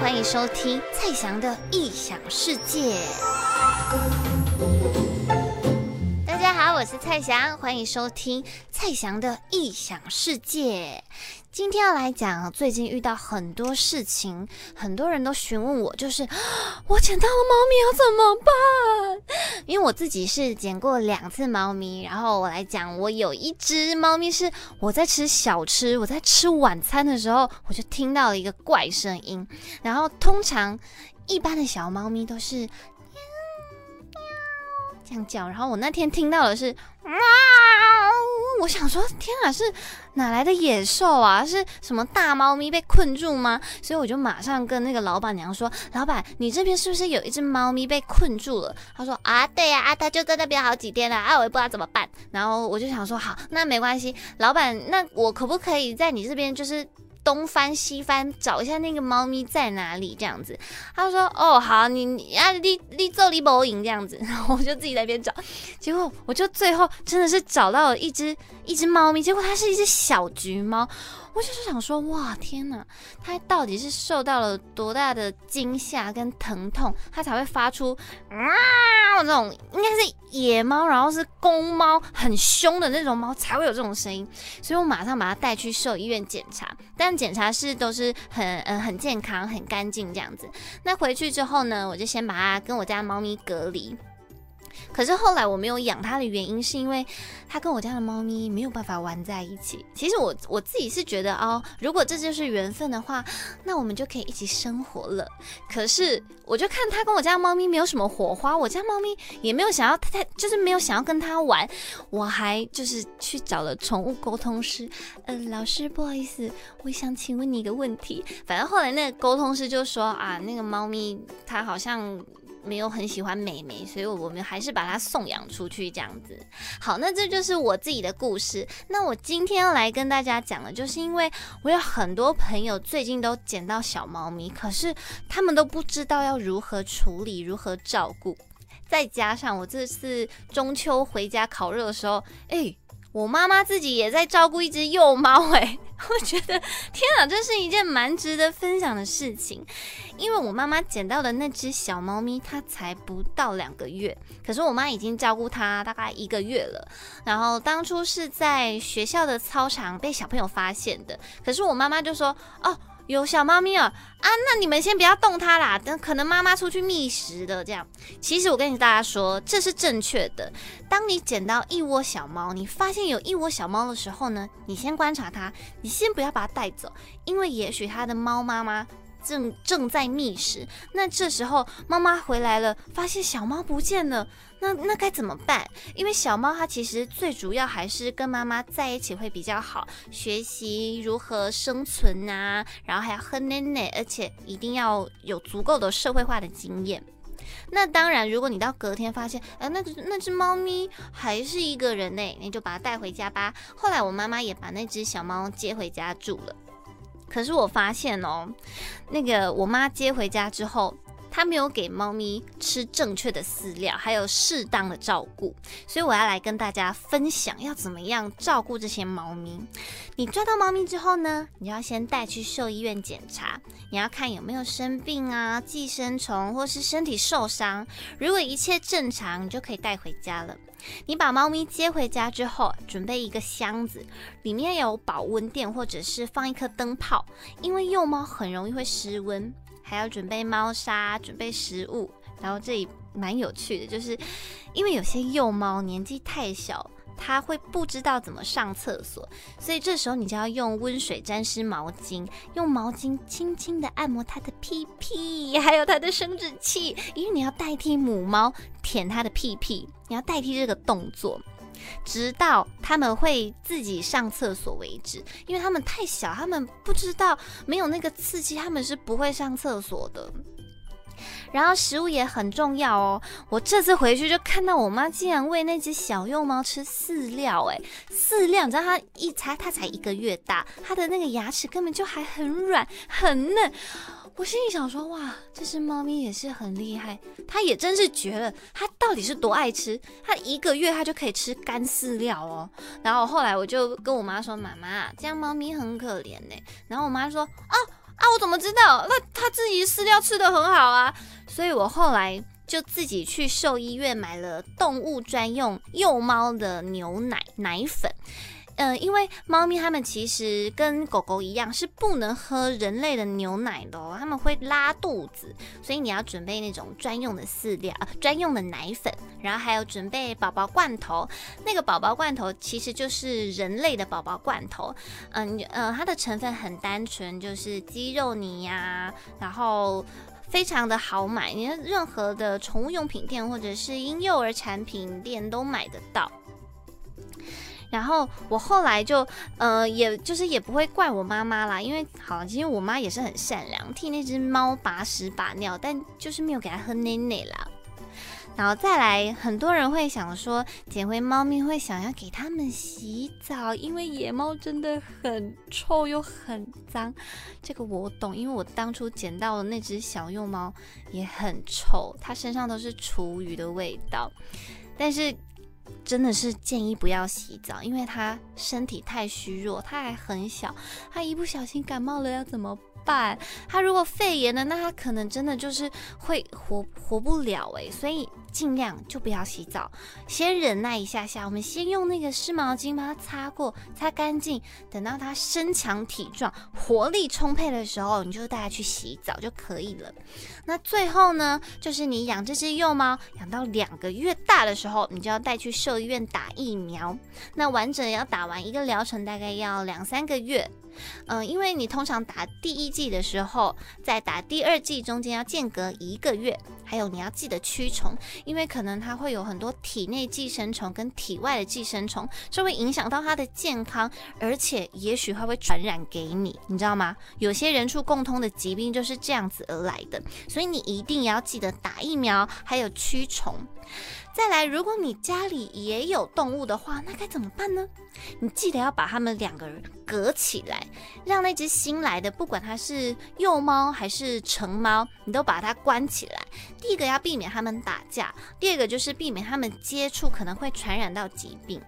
欢迎收听蔡翔的异想世界。我是蔡翔，欢迎收听蔡翔的异想世界。今天要来讲，最近遇到很多事情，很多人都询问我，就是 我捡到了猫咪要怎么办？因为我自己是捡过两次猫咪，然后我来讲，我有一只猫咪是我在吃小吃，我在吃晚餐的时候，我就听到了一个怪声音，然后通常一般的小猫咪都是这样叫，然后我那天听到的是喵。我想说，天啊，是哪来的野兽啊？是什么大猫咪被困住吗？所以我就马上跟那个老板娘说：“老板，你这边是不是有一只猫咪被困住了？”他说：“啊，对呀，啊，它就在那边好几天了，啊，我也不知道怎么办。”然后我就想说：“好，那没关系，老板，那我可不可以在你这边就是？”东翻西翻找一下那个猫咪在哪里，这样子。他说：“哦，好，你你啊，你你做你某影这样子。”然后我就自己在边找，结果我就最后真的是找到了一只一只猫咪，结果它是一只小橘猫。我就是想说，哇，天哪！它到底是受到了多大的惊吓跟疼痛，它才会发出啊这种？应该是野猫，然后是公猫，很凶的那种猫才会有这种声音。所以我马上把它带去兽医院检查，但检查室都是很嗯很健康、很干净这样子。那回去之后呢，我就先把它跟我家猫咪隔离。可是后来我没有养它的原因，是因为它跟我家的猫咪没有办法玩在一起。其实我我自己是觉得哦，如果这就是缘分的话，那我们就可以一起生活了。可是我就看它跟我家猫咪没有什么火花，我家猫咪也没有想要太就是没有想要跟它玩。我还就是去找了宠物沟通师，呃，老师不好意思，我想请问你一个问题。反正后来那个沟通师就说啊，那个猫咪它好像。没有很喜欢美眉，所以我们还是把它送养出去这样子。好，那这就是我自己的故事。那我今天要来跟大家讲的，就是因为我有很多朋友最近都捡到小猫咪，可是他们都不知道要如何处理、如何照顾。再加上我这次中秋回家烤肉的时候，哎。我妈妈自己也在照顾一只幼猫，哎，我觉得天啊，这是一件蛮值得分享的事情。因为我妈妈捡到的那只小猫咪，它才不到两个月，可是我妈已经照顾它大概一个月了。然后当初是在学校的操场被小朋友发现的，可是我妈妈就说：“哦。”有小猫咪哦，啊，那你们先不要动它啦，等可能妈妈出去觅食的这样。其实我跟你大家说，这是正确的。当你捡到一窝小猫，你发现有一窝小猫的时候呢，你先观察它，你先不要把它带走，因为也许它的猫妈妈。正正在觅食，那这时候妈妈回来了，发现小猫不见了，那那该怎么办？因为小猫它其实最主要还是跟妈妈在一起会比较好，学习如何生存啊，然后还要喝奶奶，而且一定要有足够的社会化的经验。那当然，如果你到隔天发现，哎，那个那只猫咪还是一个人呢，你就把它带回家吧。后来我妈妈也把那只小猫接回家住了。可是我发现哦，那个我妈接回家之后，她没有给猫咪吃正确的饲料，还有适当的照顾，所以我要来跟大家分享要怎么样照顾这些猫咪。你抓到猫咪之后呢，你要先带去兽医院检查，你要看有没有生病啊、寄生虫或是身体受伤。如果一切正常，你就可以带回家了。你把猫咪接回家之后，准备一个箱子，里面有保温垫或者是放一颗灯泡，因为幼猫很容易会失温。还要准备猫砂，准备食物。然后这里蛮有趣的，就是因为有些幼猫年纪太小。它会不知道怎么上厕所，所以这时候你就要用温水沾湿毛巾，用毛巾轻轻的按摩它的屁屁，还有它的生殖器，因为你要代替母猫舔它的屁屁，你要代替这个动作，直到他们会自己上厕所为止。因为他们太小，他们不知道没有那个刺激，他们是不会上厕所的。然后食物也很重要哦。我这次回去就看到我妈竟然喂那只小幼猫吃饲料，哎，饲料，你知道它一才它才一个月大，它的那个牙齿根本就还很软很嫩。我心里想说，哇，这只猫咪也是很厉害，它也真是绝了。它到底是多爱吃？它一个月它就可以吃干饲料哦。然后后来我就跟我妈说，妈妈，这样猫咪很可怜呢。然后我妈说，啊。啊，我怎么知道？那它自己饲料吃的很好啊，所以我后来就自己去兽医院买了动物专用幼猫的牛奶奶粉。嗯，因为猫咪它们其实跟狗狗一样，是不能喝人类的牛奶的哦，它们会拉肚子，所以你要准备那种专用的饲料、专用的奶粉，然后还有准备宝宝罐头。那个宝宝罐头其实就是人类的宝宝罐头，嗯呃，它的成分很单纯，就是鸡肉泥呀，然后非常的好买，你任何的宠物用品店或者是婴幼儿产品店都买得到。然后我后来就，呃，也就是也不会怪我妈妈啦，因为好，其实我妈也是很善良，替那只猫把屎把尿，但就是没有给它喝奶奶啦。然后再来，很多人会想说，捡回猫咪会想要给它们洗澡，因为野猫真的很臭又很脏。这个我懂，因为我当初捡到的那只小幼猫也很臭，它身上都是厨余的味道，但是。真的是建议不要洗澡，因为他身体太虚弱，他还很小，他一不小心感冒了要怎么？办，他如果肺炎了，那他可能真的就是会活活不了诶。所以尽量就不要洗澡，先忍耐一下下。我们先用那个湿毛巾把它擦过，擦干净。等到它身强体壮、活力充沛的时候，你就带它去洗澡就可以了。那最后呢，就是你养这只幼猫养到两个月大的时候，你就要带去兽医院打疫苗。那完整要打完一个疗程，大概要两三个月。嗯，因为你通常打第一剂的时候，在打第二剂中间要间隔一个月，还有你要记得驱虫，因为可能它会有很多体内寄生虫跟体外的寄生虫，这会影响到它的健康，而且也许它会传染给你，你知道吗？有些人畜共通的疾病就是这样子而来的，所以你一定要记得打疫苗，还有驱虫。再来，如果你家里也有动物的话，那该怎么办呢？你记得要把它们两个人隔起来，让那只新来的，不管它是幼猫还是成猫，你都把它关起来。第一个要避免它们打架，第二个就是避免它们接触可能会传染到疾病。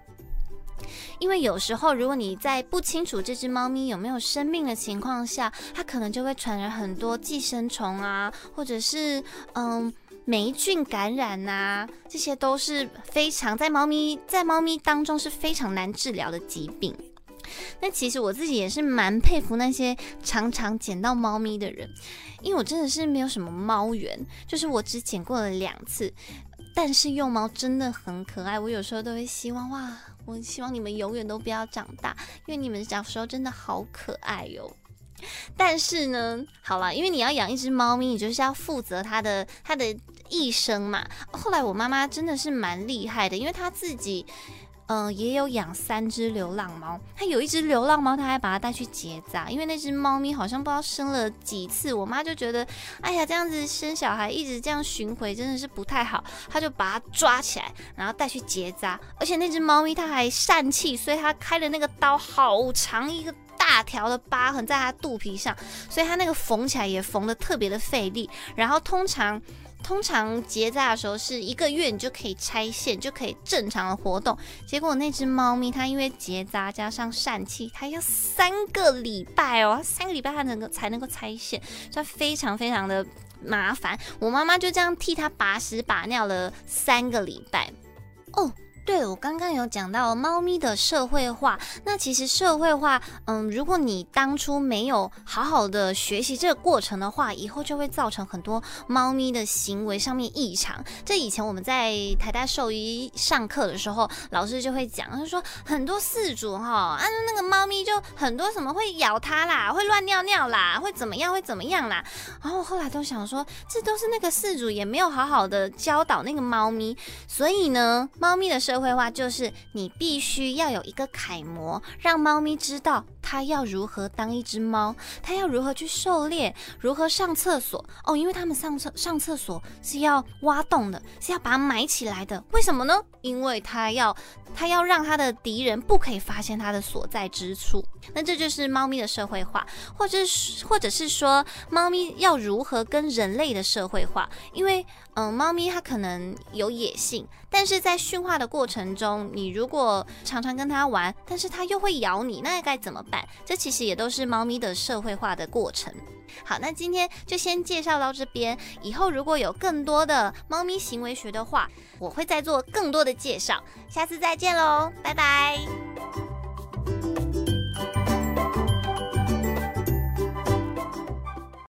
因为有时候，如果你在不清楚这只猫咪有没有生命的情况下，它可能就会传染很多寄生虫啊，或者是嗯。霉菌感染呐，这些都是非常在猫咪在猫咪当中是非常难治疗的疾病。那其实我自己也是蛮佩服那些常常捡到猫咪的人，因为我真的是没有什么猫缘，就是我只捡过了两次。但是幼猫真的很可爱，我有时候都会希望哇，我希望你们永远都不要长大，因为你们小时候真的好可爱哟。但是呢，好了，因为你要养一只猫咪，你就是要负责它的它的。一生嘛，后来我妈妈真的是蛮厉害的，因为她自己，嗯，也有养三只流浪猫。她有一只流浪猫，她还把它带去结扎，因为那只猫咪好像不知道生了几次，我妈就觉得，哎呀，这样子生小孩一直这样巡回真的是不太好，她就把它抓起来，然后带去结扎。而且那只猫咪它还疝气，所以它开的那个刀好长一个大条的疤痕在它肚皮上，所以它那个缝起来也缝的特别的费力。然后通常。通常结扎的时候是一个月，你就可以拆线，就可以正常的活动。结果那只猫咪它因为结扎加上疝气，它要三个礼拜哦，三个礼拜它能够才能够拆线，所以非常非常的麻烦。我妈妈就这样替它把屎把尿了三个礼拜哦。对，我刚刚有讲到猫咪的社会化。那其实社会化，嗯，如果你当初没有好好的学习这个过程的话，以后就会造成很多猫咪的行为上面异常。这以前我们在台大兽医上课的时候，老师就会讲，他说很多饲主哈，啊那个猫咪就很多什么会咬它啦，会乱尿尿啦，会怎么样会怎么样啦。然后后来都想说，这都是那个饲主也没有好好的教导那个猫咪，所以呢，猫咪的社会化就是你必须要有一个楷模，让猫咪知道它要如何当一只猫，它要如何去狩猎，如何上厕所哦，因为它们上厕上厕所是要挖洞的，是要把它埋起来的。为什么呢？因为它要它要让它的敌人不可以发现它的所在之处。那这就是猫咪的社会化，或者是或者是说猫咪要如何跟人类的社会化？因为嗯，猫咪它可能有野性，但是在驯化的过程中，你如果常常跟它玩，但是它又会咬你，那该怎么办？这其实也都是猫咪的社会化的过程。好，那今天就先介绍到这边，以后如果有更多的猫咪行为学的话，我会再做更多的介绍。下次再见喽，拜拜。